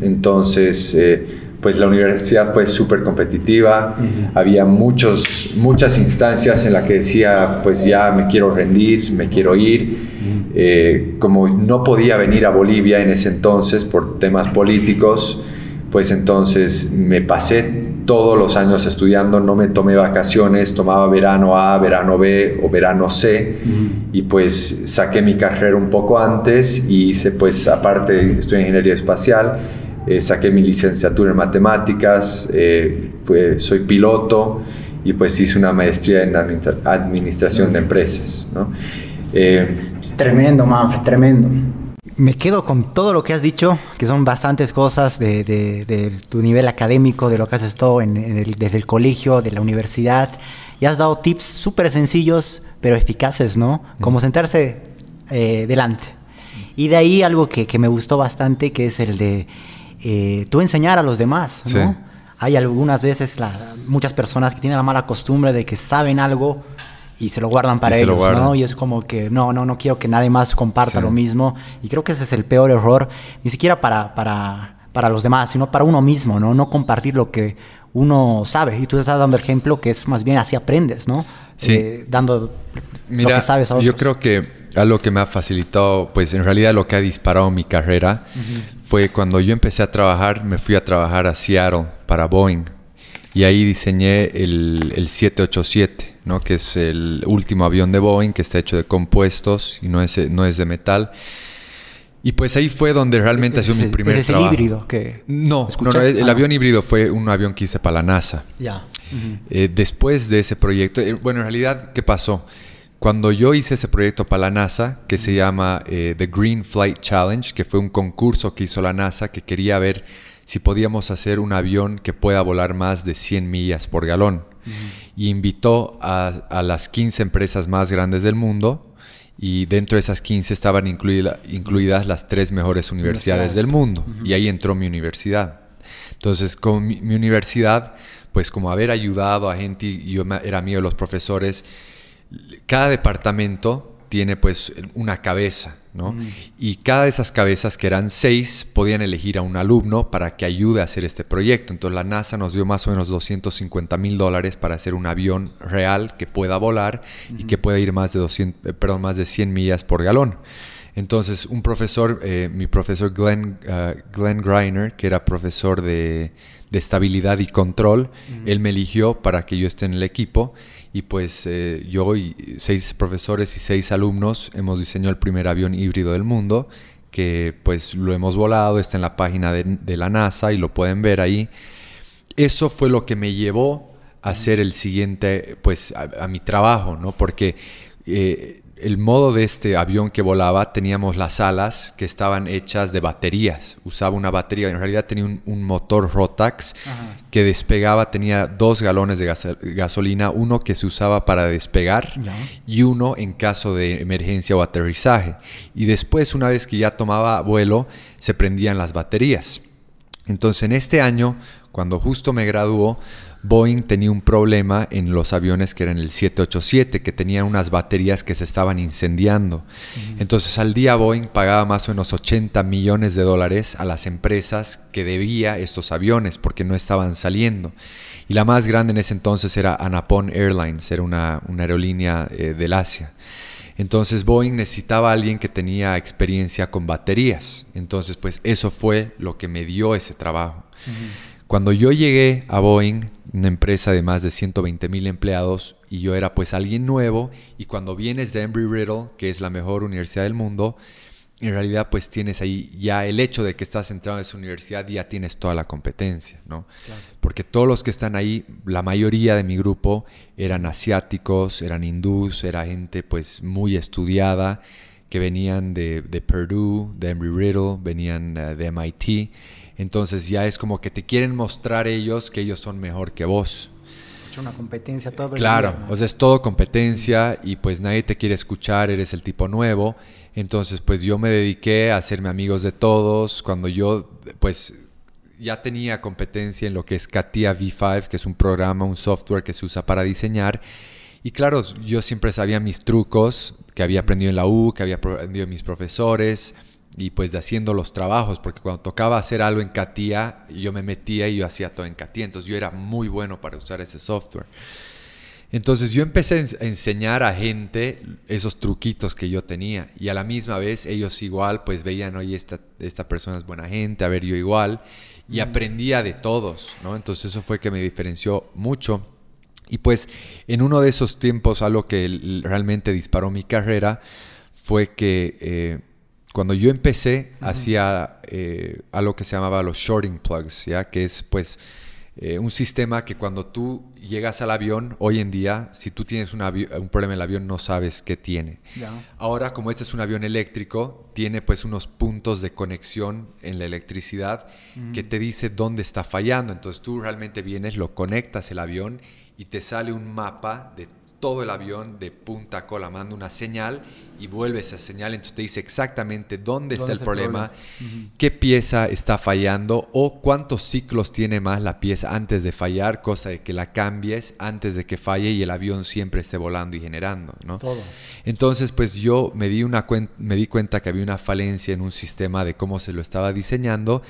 Entonces, eh, pues la universidad fue súper competitiva, había muchos, muchas instancias en las que decía, pues ya me quiero rendir, me quiero ir. Eh, como no podía venir a Bolivia en ese entonces por temas políticos, pues entonces me pasé todos los años estudiando, no me tomé vacaciones, tomaba verano A, verano B o verano C. Y pues saqué mi carrera un poco antes y hice pues aparte estudié ingeniería espacial, eh, saqué mi licenciatura en matemáticas, eh, fue- soy piloto y pues hice una maestría en administra- administración de empresas. ¿no? Eh, Tremendo, Manfred, tremendo. Me quedo con todo lo que has dicho, que son bastantes cosas de, de- de tu nivel académico, de lo que haces todo en- en el- desde el colegio, de la universidad. Y has dado tips súper sencillos, pero eficaces, ¿no? Como sentarse eh, delante. Y de ahí algo que, que me gustó bastante, que es el de eh, tú enseñar a los demás, ¿no? Sí. Hay algunas veces la- muchas personas que tienen la mala costumbre de que saben algo y se lo guardan para Y ellos, ¿no? Y es como que no, no, no quiero que nadie más comparta Sí. lo mismo. Y creo que ese es el peor error, ni siquiera para, para, para los demás, sino para uno mismo, ¿no? No compartir lo que uno sabe. Y tú estás dando el ejemplo que es más bien así aprendes, ¿no? Sí. Eh, dando Mira, lo que sabes a otros. yo creo que algo que me ha facilitado, pues en realidad lo que ha disparado mi carrera fue cuando yo empecé a trabajar, me fui a trabajar a Seattle para Boeing y ahí diseñé el, el 787, ¿no? que es el último avión de Boeing que está hecho de compuestos y no es, no es de metal. Y pues ahí fue donde realmente ha sido mi primer es el híbrido que No, no, el, Ah, no. avión híbrido fue un avión que hice para la NASA. Ya. Eh, después de ese proyecto, eh, bueno, en realidad, ¿qué pasó? Cuando yo hice ese proyecto para la NASA, que se llama eh, The Green Flight Challenge, que fue un concurso que hizo la NASA que quería ver si podíamos hacer un avión que pueda volar más de 100 millas por galón. Y invitó a, a las 15 empresas más grandes del mundo y dentro de esas 15 estaban incluida- incluidas las tres mejores universidades del mundo. Y ahí entró mi universidad. Entonces, con mi, mi universidad, pues como haber ayudado a gente y yo era mío los profesores, cada departamento tiene pues una cabeza, ¿no? Y cada de esas cabezas, que eran seis, podían elegir a un alumno para que ayude a hacer este proyecto. Entonces la NASA nos dio más o menos 250 mil dólares para hacer un avión real que pueda volar y que pueda ir más de, 200, eh, perdón, más de 100 millas por galón. Entonces, un profesor, eh, mi profesor Glenn, ah, Glenn Greiner, que era profesor de, de estabilidad y control, él me eligió para que yo esté en el equipo y pues eh, yo y seis profesores y seis alumnos hemos diseñado el primer avión híbrido del mundo que pues lo hemos volado, está en la página de, de la NASA y lo pueden ver ahí. Eso fue lo que me llevó a hacer el siguiente, pues a, a mi trabajo, ¿no? Porque eh, el modo de este avión que volaba, teníamos las alas que estaban hechas de baterías. Usaba una batería, en realidad tenía un, un motor Rotax Ajá. que despegaba, tenía dos galones de gas- gasolina, uno que se usaba para despegar Ya. y uno en caso de emergencia o aterrizaje. Y después, una vez que ya tomaba vuelo, se prendían las baterías. Entonces, en este año, cuando justo me graduó, Boeing tenía un problema en los aviones que eran el 787, que tenían unas baterías que se estaban incendiando. Entonces, al día Boeing pagaba más o menos 80 millones de dólares a las empresas que debía estos aviones porque no estaban saliendo. Y la más grande en ese entonces era Anapon Airlines, era una, una aerolínea eh, del Asia. Entonces Boeing necesitaba a alguien que tenía experiencia con baterías. Entonces, pues eso fue lo que me dio ese trabajo. Cuando yo llegué a Boeing, una empresa de más de 120 mil empleados, y yo era pues alguien nuevo, y cuando vienes de Embry-Riddle, que es la mejor universidad del mundo, en realidad pues tienes ahí ya el hecho de que estás entrando en esa universidad, ya tienes toda la competencia, ¿no? Porque todos los que están ahí, la mayoría de mi grupo eran asiáticos, eran hindús, era gente pues muy estudiada, que venían de, de Purdue, de Embry-Riddle, venían eh, de MIT. Entonces ya es como que te quieren mostrar ellos que ellos son mejor que vos. una competencia todo el Claro, día, ¿no? o sea, es todo competencia y pues nadie te quiere escuchar, eres el tipo nuevo. Entonces, pues yo me dediqué a hacerme amigos de todos. Cuando yo, pues, ya tenía competencia en lo que es CATIA V5, que es un programa, un software que se usa para diseñar. Y claro, yo siempre sabía mis trucos que había aprendido en la U, que había aprendido mis profesores y pues de haciendo los trabajos, porque cuando tocaba hacer algo en CATIA, yo me metía y yo hacía todo en CATIA. Entonces yo era muy bueno para usar ese software. Entonces yo empecé a ens- a enseñar a gente esos truquitos que yo tenía y a la misma vez ellos igual pues veían, oye, esta, esta persona es buena gente, a ver, yo igual y aprendía de todos, ¿no? Entonces eso fue que me diferenció mucho. Y pues en uno de esos tiempos algo que realmente disparó mi carrera fue que eh, cuando yo empecé hacía eh, algo que se llamaba los shorting plugs, ¿ya? Que es pues eh, un sistema que cuando tú llegas al avión, hoy en día, si tú tienes un, problema en el avión, no sabes qué tiene. Ahora, como este es un avión eléctrico, tiene pues unos puntos de conexión en la electricidad que te dice dónde está fallando. Entonces tú realmente vienes, lo conectas el avión y te sale un mapa de todo el avión de punta a cola, manda una señal y vuelve esa señal, entonces te dice exactamente dónde está ¿Dónde el problema, qué pieza está fallando o cuántos ciclos tiene más la pieza antes de fallar, cosa de que la cambies antes de que falle y el avión siempre esté volando y generando, ¿no? Todo. Entonces, pues yo me di, una me di cuenta que había una falencia en un sistema de cómo se lo estaba diseñando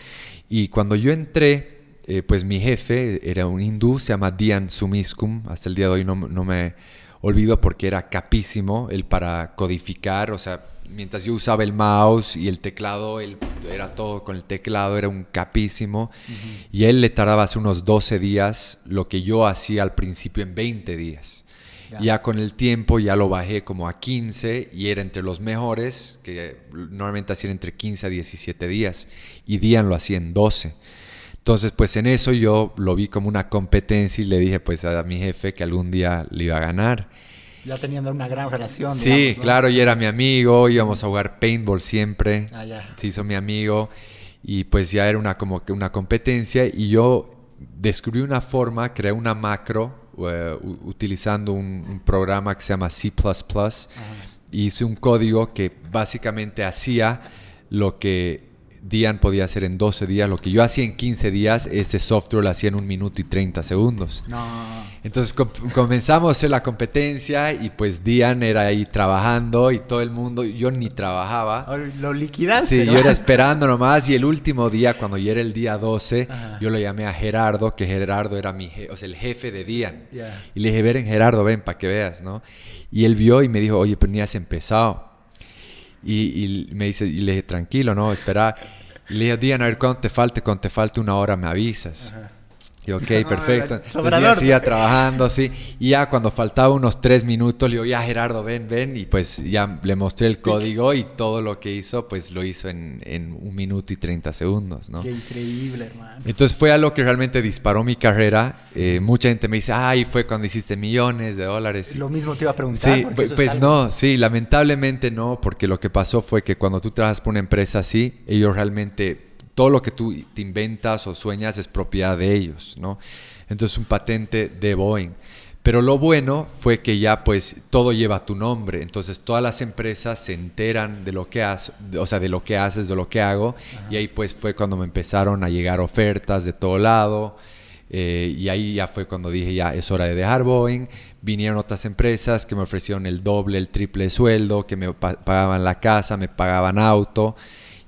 y cuando yo entré eh, pues mi jefe era un hindú, se llama Dian Sumiskum, hasta el día de hoy no, no me olvido porque era capísimo él para codificar, o sea, mientras yo usaba el mouse y el teclado, él era todo con el teclado, era un capísimo. Y él le tardaba hace unos 12 días lo que yo hacía al principio en 20 días. Ya con el tiempo ya lo bajé como a 15 y era entre los mejores, que normalmente hacían entre 15 a 17 días. Y Dian lo hacía en 12. Entonces, pues en eso yo lo vi como una competencia y le dije pues a mi jefe que algún día le iba a ganar. Ya tenían una gran relación. Sí, claro, y era mi amigo, íbamos a jugar paintball siempre. Ah, ya. Se hizo mi amigo y pues ya era una como que una competencia y yo descubrí una forma, creé una macro eh, utilizando un, programa que se llama C++. Hice un código que básicamente hacía lo que Dian podía hacer en 12 días. Lo que yo hacía en 15 días, este software lo hacía en un minuto y 30 segundos. Entonces comenzamos a hacer la competencia y pues Dian era ahí trabajando y todo el mundo, yo ni trabajaba. Lo liquidaste. Sí, yo era esperando nomás y el último día, cuando ya era el día 12, yo lo llamé a Gerardo, que Gerardo era mi o sea, el jefe de Dian. Y le dije, ven Gerardo, ven para que veas, ¿no? Y él vio y me dijo, oye, pero ni has empezado. Y, me dice, y le dije, tranquilo, no, espera. Y le dije, Diana, a ver cuánto te falte, cuando te falte una hora me avisas. Y ok, perfecto. Entonces ya seguía trabajando así. Y ya cuando faltaba unos tres minutos, le digo, ya Gerardo, ven, ven. Y pues ya le mostré el código y todo lo que hizo, pues lo hizo en, en un minuto y treinta segundos, ¿no? Qué increíble, hermano. Entonces fue algo que realmente disparó mi carrera. Eh, mucha gente me dice, ay, fue cuando hiciste millones de dólares. Lo mismo te iba a preguntar. Sí, pues, pues no, sí, lamentablemente no, porque lo que pasó fue que cuando tú trabajas por una empresa así, ellos realmente todo lo que tú te inventas o sueñas es propiedad de ellos, ¿no? Entonces un patente de Boeing. Pero lo bueno fue que ya pues todo lleva tu nombre, entonces todas las empresas se enteran de lo que haces, o sea, de lo que haces, de lo que hago, y ahí pues fue cuando me empezaron a llegar ofertas de todo lado, eh, y ahí ya fue cuando dije ya es hora de dejar Boeing, vinieron otras empresas que me ofrecieron el doble, el triple sueldo, que me pagaban la casa, me pagaban auto,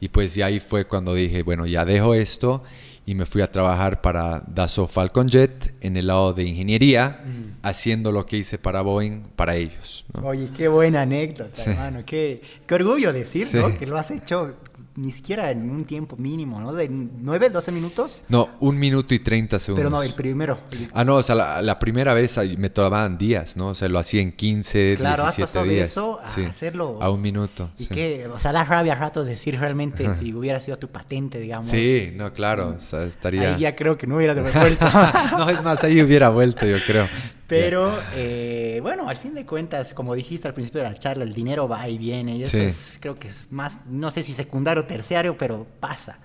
y pues ya ahí fue cuando dije, bueno, ya dejo esto y me fui a trabajar para Dassault Falcon Jet en el lado de ingeniería, haciendo lo que hice para Boeing para ellos. Oye, qué buena anécdota, hermano. Qué, qué orgullo decir, Que lo has hecho ni siquiera en un tiempo mínimo, ¿no? De 9, 12 minutos. No, un minuto y 30 segundos. Pero no, el primero. Ah, no, o sea, la, primera vez me tomaban días, ¿no? O sea, lo hacía en 15, claro, 17 días. De eso a hacerlo. A un minuto. Y que, o sea, la rabia a ratos decir realmente si hubiera sido tu patente, digamos. Sí, no, claro, o sea, estaría. Ahí ya creo que no hubiera vuelto. no, es más, ahí hubiera vuelto, yo creo. Pero eh, bueno, al fin de cuentas, como dijiste al principio de la charla, el dinero va y viene y eso es, creo que es más, no sé si secundario o terciario, pero pasa.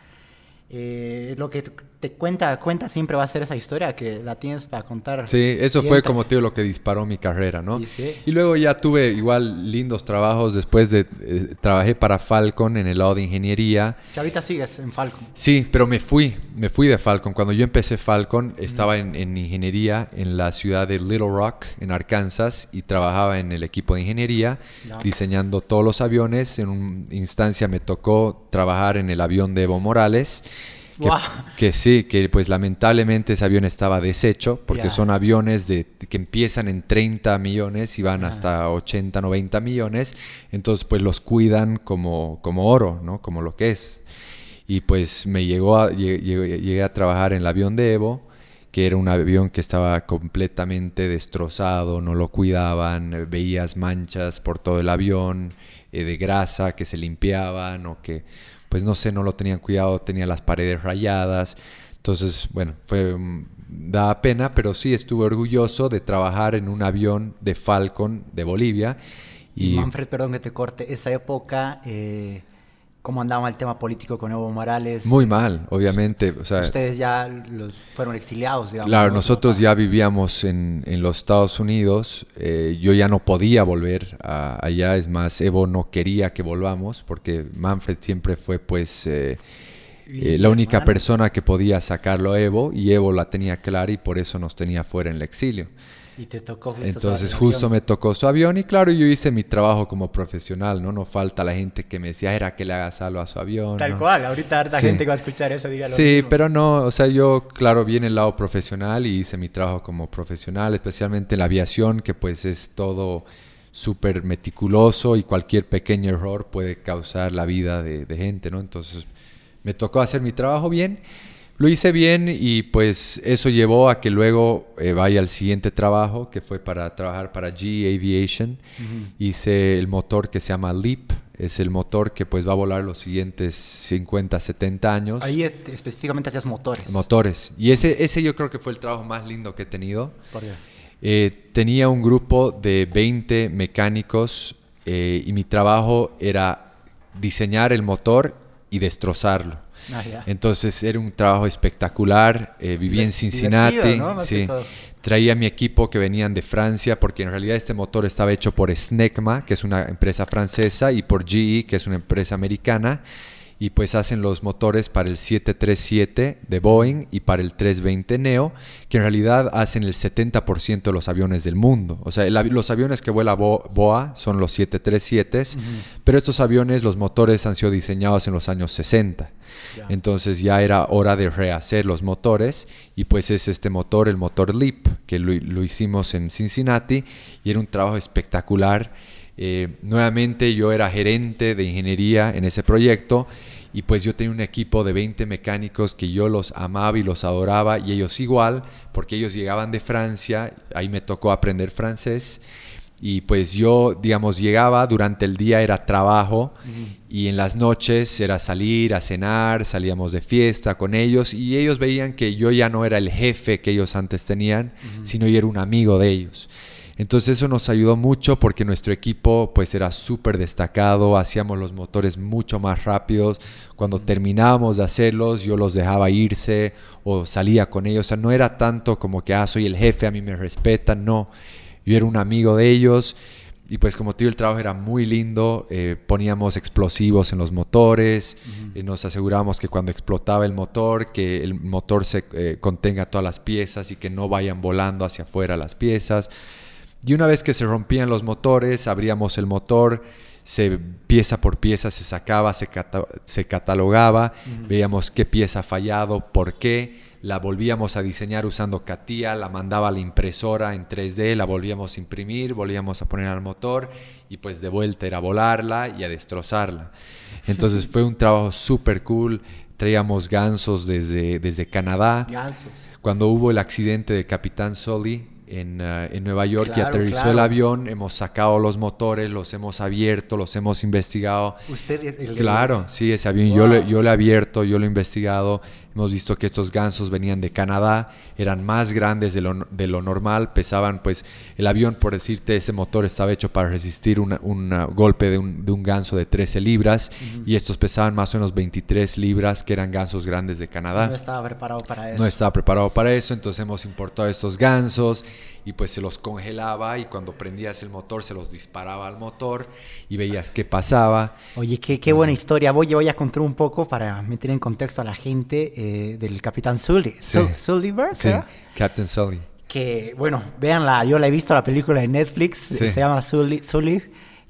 Eh, lo que te cuenta, cuenta siempre va a ser esa historia que la tienes para contar. Sí, eso fue como tío lo que disparó mi carrera, ¿no? Y, luego ya tuve igual lindos trabajos después de eh, trabajé para Falcon en el lado de ingeniería. Que ahorita sigues en Falcon. Sí, pero me fui, me fui de Falcon. Cuando yo empecé Falcon estaba en, en, ingeniería en la ciudad de Little Rock, en Arkansas, y trabajaba en el equipo de ingeniería diseñando todos los aviones. En una instancia me tocó trabajar en el avión de Evo Morales que, sí, que pues lamentablemente ese avión estaba deshecho porque son aviones de, que empiezan en 30 millones y van hasta 80, 90 millones. Entonces pues los cuidan como, como oro, ¿no? Como lo que es. Y pues me llegó a, llegué, a trabajar en el avión de Evo que era un avión que estaba completamente destrozado, no lo cuidaban, veías manchas por todo el avión eh, de grasa que se limpiaban o que pues no sé, no lo tenían cuidado, tenía las paredes rayadas. Entonces, bueno, fue mm, da pena, pero sí estuve orgulloso de trabajar en un avión de Falcon de Bolivia. Y, Manfred, perdón que te corte, esa época, eh, ¿cómo andaba el tema político con Evo Morales? Muy mal, obviamente. Ustedes ya los fueron exiliados, digamos. Claro, nosotros ya vivíamos en, en los Estados Unidos. Eh, yo ya no podía volver allá. Es más, Evo no quería que volvamos porque Manfred siempre fue, pues. Eh, eh, la única persona que podía sacarlo a Evo y Evo la tenía clara y por eso nos tenía fuera en el exilio. Y te tocó justo Entonces justo me tocó su avión y claro, yo hice mi trabajo como profesional, ¿no? No falta la gente que me decía, era que le hagas algo a su avión. Tal cual, ahorita harta gente que va a escuchar eso, dígalo. Sí, pero no, o sea, yo claro, vi en el lado profesional y hice mi trabajo como profesional, especialmente en la aviación, que pues es todo súper meticuloso y cualquier pequeño error puede causar la vida de, de gente, ¿no? Entonces me tocó hacer mi trabajo bien lo hice bien y pues eso llevó a que luego eh, vaya al siguiente trabajo, que fue para trabajar para G Aviation. Hice el motor que se llama Leap, es el motor que pues va a volar los siguientes 50, 70 años. Ahí específicamente hacías motores. Motores. Y ese, ese yo creo que fue el trabajo más lindo que he tenido. ¿Por qué? Eh, tenía un grupo de 20 mecánicos eh, y mi trabajo era diseñar el motor y destrozarlo. Ah, Entonces era un trabajo espectacular. Eh, viví en Cincinnati. Sí. Traía mi equipo que venían de Francia, porque en realidad este motor estaba hecho por Snecma, que es una empresa francesa, y por GE, que es una empresa americana y pues hacen los motores para el 737 de Boeing y para el 320 Neo, que en realidad hacen el 70% de los aviones del mundo. O sea, los aviones que vuela BOA son los 737, pero estos aviones, los motores han sido diseñados en los años 60. Entonces ya era hora de rehacer los motores y pues es este motor, el motor LEAP, que lo, hicimos en Cincinnati y era un trabajo espectacular. Eh, nuevamente yo era gerente de ingeniería en ese proyecto y pues yo tenía un equipo de 20 mecánicos que yo los amaba y los adoraba y ellos igual, porque ellos llegaban de Francia, ahí me tocó aprender francés y pues yo, digamos, llegaba, durante el día era trabajo y en las noches era salir a cenar, salíamos de fiesta con ellos y ellos veían que yo ya no era el jefe que ellos antes tenían, sino yo era un amigo de ellos. Entonces eso nos ayudó mucho porque nuestro equipo pues era súper destacado, hacíamos los motores mucho más rápidos. Cuando terminábamos de hacerlos yo los dejaba irse o salía con ellos. O sea, no era tanto como que, ah, soy el jefe, a mí me respetan, no. Yo era un amigo de ellos y pues como digo, el trabajo era muy lindo, eh, poníamos explosivos en los motores, eh, nos asegurábamos que cuando explotaba el motor, que el motor se eh, contenga todas las piezas y que no vayan volando hacia afuera las piezas. Y una vez que se rompían los motores, abríamos el motor, se, pieza por pieza se sacaba, se, se catalogaba, veíamos qué pieza ha fallado, por qué, la volvíamos a diseñar usando CATIA, la mandaba a la impresora en 3D, la volvíamos a imprimir, volvíamos a poner al motor y pues de vuelta era a volarla y a destrozarla. Entonces fue un trabajo súper cool. Traíamos gansos desde, desde Canadá. Gansos. Cuando hubo el accidente de Capitán Soli, en, uh, en Nueva York y aterrizó el avión, hemos sacado los motores, los hemos abierto, los hemos investigado. ¿Usted es el Claro, sí, ese avión yo, yo lo he abierto, yo lo he investigado. Hemos visto que estos gansos venían de Canadá, eran más grandes de lo, de lo normal, pesaban, pues el avión, por decirte, ese motor estaba hecho para resistir un golpe de un, de un, ganso de 13 libras y estos pesaban más o menos 23 libras, que eran gansos grandes de Canadá. No estaba preparado para eso. No estaba preparado para eso, entonces hemos importado estos gansos y pues se los congelaba y cuando prendías el motor se los disparaba al motor y veías qué pasaba. Oye, qué, qué buena historia. Voy, voy a contar un poco para meter en contexto a la gente eh, del Capitán Sully. Sí. Sí. Captain Sully. Que, bueno, véanla, yo la he visto la película de Netflix, se llama Sully, Sully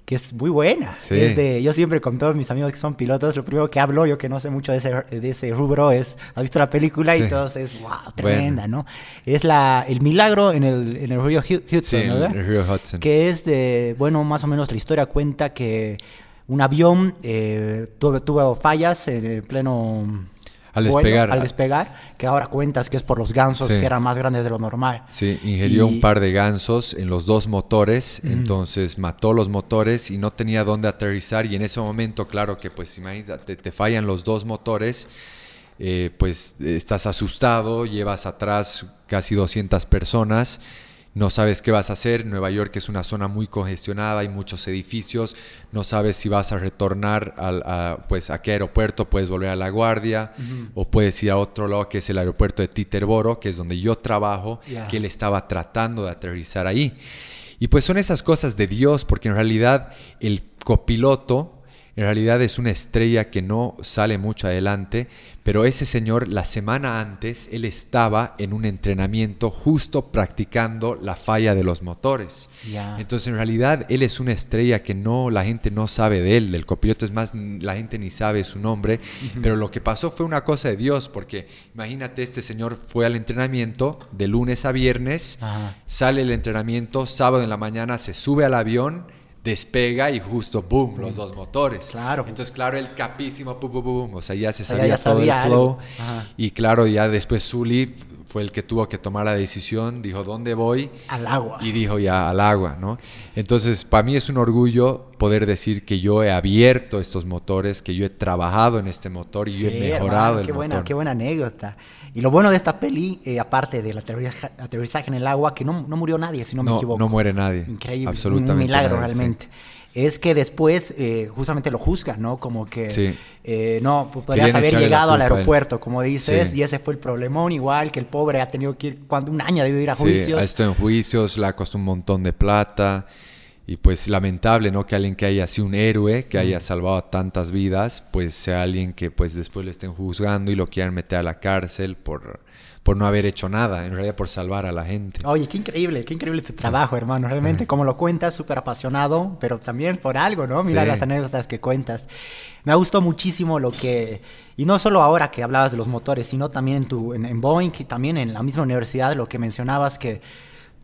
que es muy buena. Es de, yo siempre con todos mis amigos que son pilotos, lo primero que hablo, yo que no sé mucho de ese, de ese rubro, es, has visto la película y todos es, wow, tremenda, ¿no? Es la, el milagro en el, en el río Hudson, ¿no? el río Hudson. Que es de, bueno, más o menos la historia cuenta que un avión eh, tuvo, tuvo fallas en el pleno al despegar. al despegar, que ahora cuentas que es por los gansos que eran más grandes de lo normal. Sí, ingirió un par de gansos en los dos motores, entonces mató los motores y no tenía dónde aterrizar y en ese momento, claro que pues imagínate, te fallan los dos motores, eh, pues estás asustado, llevas atrás casi 200 personas no sabes qué vas a hacer. Nueva York es una zona muy congestionada, hay muchos edificios, no sabes si vas a retornar al, a, pues, a qué aeropuerto, puedes volver a La Guardia o puedes ir a otro lado que es el aeropuerto de Titerboro, que es donde yo trabajo, que él estaba tratando de aterrizar ahí. Y pues son esas cosas de Dios, porque en realidad el copiloto en realidad es una estrella que no sale mucho adelante, pero ese señor la semana antes, él estaba en un entrenamiento justo practicando la falla de los motores. Entonces en realidad él es una estrella que no, la gente no sabe de él, del copiloto, es más, la gente ni sabe su nombre, pero lo que pasó fue una cosa de Dios, porque imagínate, este señor fue al entrenamiento de lunes a viernes, sale el entrenamiento, sábado en la mañana se sube al avión, despega y justo, boom, los dos motores. Claro. Entonces, claro, el capísimo, boom, boom, boom, o sea, ya se sabía todo el flow. Y claro, ya después Zully fue el que tuvo que tomar la decisión, dijo, ¿dónde voy? Al agua. Y dijo ya, al agua, ¿no? Entonces, para mí es un orgullo poder decir que yo he abierto estos motores, que yo he trabajado en este motor y yo he mejorado el qué motor. Buena, qué buena anécdota. Y lo bueno de esta peli, eh, aparte del aterrizaje en el agua, que no, no, murió nadie, si no me equivoco. No muere nadie. Increíble. Absolutamente. Un milagro realmente. Es que después eh, justamente lo juzgan, ¿no? Como que eh, no, podrías haber llegado al aeropuerto, como dices, y ese fue el problemón, igual que el pobre ha tenido que ir, cuando un año de ir a juicios. Sí, esto en juicios, le ha costado un montón de plata. Y pues lamentable, ¿no? Que alguien que haya sido un héroe, que haya salvado tantas vidas, pues sea alguien que pues después le estén juzgando y lo quieran meter a la cárcel por, por no haber hecho nada, en realidad por salvar a la gente. Oye, qué increíble, qué increíble tu trabajo, hermano. Realmente, como lo cuentas, súper apasionado, pero también por algo, ¿no? Mira las anécdotas que cuentas. Me ha gustado muchísimo lo que, y no solo ahora que hablabas de los motores, sino también en, tu, en, en Boeing y también en la misma universidad, lo que mencionabas que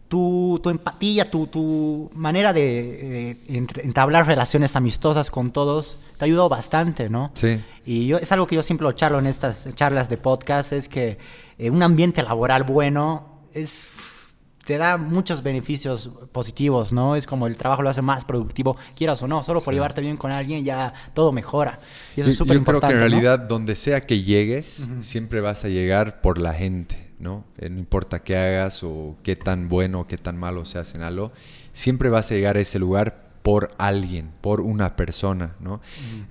tu, tu empatía, tu, tu manera de entablar relaciones amistosas con todos te ha ayudado bastante, ¿no? Sí. Y yo, es algo que yo siempre lo charlo en estas charlas de podcast, es que eh, un ambiente laboral bueno es te da muchos beneficios positivos, ¿no? Es como el trabajo lo hace más productivo, quieras o no, solo por llevarte bien con alguien ya todo mejora. Y eso es súper importante. Yo creo que en realidad donde sea que llegues, siempre vas a llegar por la gente. ¿No? Eh, no importa qué hagas o qué tan bueno o qué tan malo seas en algo, siempre vas a llegar a ese lugar por alguien, por una persona, ¿no?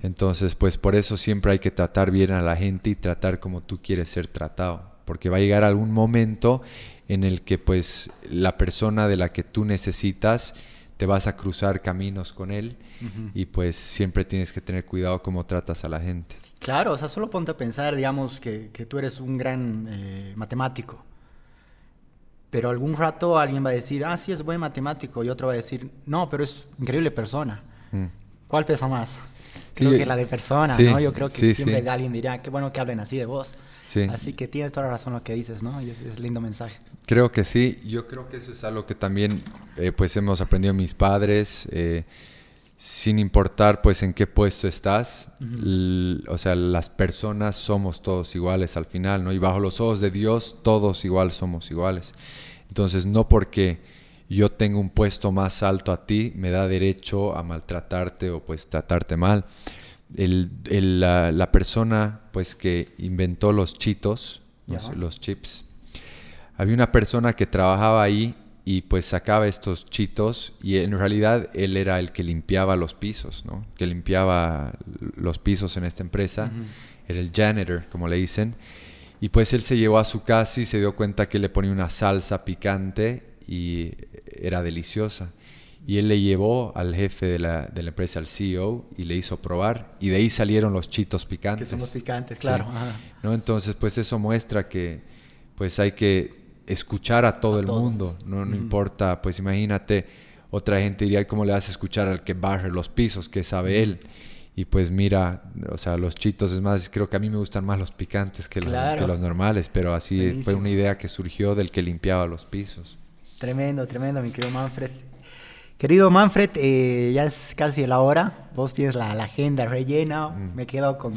Entonces, pues por eso siempre hay que tratar bien a la gente y tratar como tú quieres ser tratado, porque va a llegar algún momento en el que pues la persona de la que tú necesitas te vas a cruzar caminos con él y pues siempre tienes que tener cuidado cómo tratas a la gente. Claro, o sea, solo ponte a pensar, digamos, que, que tú eres un gran eh, matemático. Pero algún rato alguien va a decir, ah, sí, es buen matemático, y otro va a decir, no, pero es increíble persona. Mm. ¿Cuál pesa más? Creo que la de persona, ¿no? Yo creo que siempre alguien dirá, qué bueno que hablen así de vos. Así que tienes toda la razón lo que dices, ¿no? Y es, es, lindo mensaje. Creo que sí. Yo creo que eso es algo que también, eh, pues, hemos aprendido mis padres. Eh, sin importar pues en qué puesto estás, o sea, las personas somos todos iguales al final, ¿no? Y bajo los ojos de Dios todos igual somos iguales. Entonces, no porque yo tengo un puesto más alto a ti, me da derecho a maltratarte o pues tratarte mal. El, la, persona pues que inventó los chitos, los chips, había una persona que trabajaba ahí y pues sacaba estos chitos y en realidad él era el que limpiaba los pisos, ¿no? Que limpiaba los pisos en esta empresa, era el janitor, como le dicen. Y pues él se llevó a su casa y se dio cuenta que le ponía una salsa picante y era deliciosa. Y él le llevó al jefe de la, de la empresa, al CEO, y le hizo probar. Y de ahí salieron los chitos picantes. Que son los picantes, claro. ¿no? Entonces, pues eso muestra que pues hay que escuchar a todo el mundo, no, no importa, pues imagínate, otra gente diría, ¿cómo le vas a escuchar al que barre los pisos? ¿Qué sabe él? Y pues mira, o sea, los chitos, es más, creo que a mí me gustan más los picantes que, los, normales, pero así fue una idea que surgió del que limpiaba los pisos. Tremendo, tremendo, mi querido Manfred. Querido Manfred, eh, ya es casi la hora, vos tienes la, agenda rellena, mm. me quedo con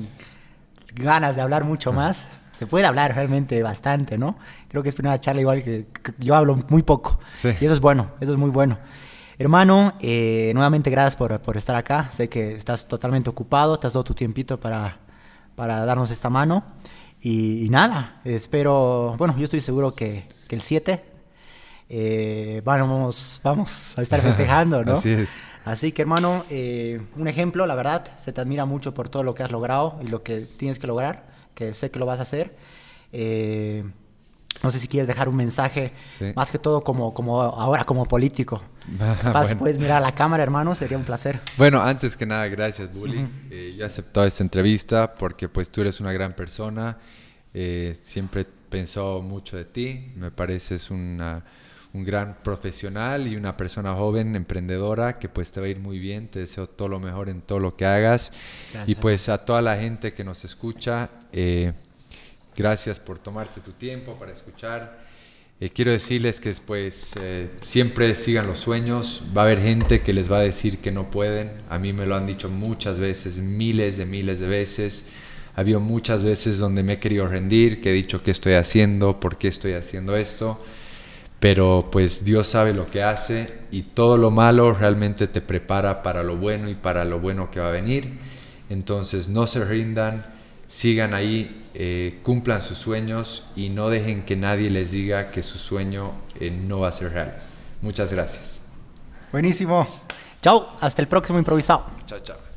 ganas de hablar mucho mm. más se puede hablar realmente bastante, ¿no? Creo que es una charla igual que, yo hablo muy poco. Y eso es bueno, eso es muy bueno. Hermano, eh, nuevamente gracias por, por, estar acá. Sé que estás totalmente ocupado, te has dado tu tiempito para, para darnos esta mano. Y, nada, espero, bueno, yo estoy seguro que, que el 7, eh, vamos, vamos a estar festejando, ¿no? Así es. Así que hermano, eh, un ejemplo, la verdad, se te admira mucho por todo lo que has logrado y lo que tienes que lograr que sé que lo vas a hacer. Eh, No sé si quieres dejar un mensaje, más que todo como, como ahora como político. Capaz puedes mirar a la cámara, hermano, sería un placer. Bueno, antes que nada, gracias, Bully. Eh, yo he aceptado esta entrevista porque pues tú eres una gran persona. Eh, siempre pensó mucho de ti. Me pareces una, un gran profesional y una persona joven, emprendedora, que pues te va a ir muy bien. Te deseo todo lo mejor en todo lo que hagas. Y pues a toda la gente que nos escucha, eh, gracias por tomarte tu tiempo para escuchar. Eh, quiero decirles que después eh, siempre sigan los sueños. Va a haber gente que les va a decir que no pueden. A mí me lo han dicho muchas veces, miles de miles de veces. Ha habido muchas veces donde me he querido rendir, que he dicho qué estoy haciendo, por qué estoy haciendo esto. Pero pues Dios sabe lo que hace y todo lo malo realmente te prepara para lo bueno y para lo bueno que va a venir. Entonces no se rindan, sigan ahí eh, cumplan sus sueños y no dejen que nadie les diga que su sueño eh, no va a ser real. Muchas gracias. Buenísimo. Chao, hasta el próximo improvisado. Chao, chao.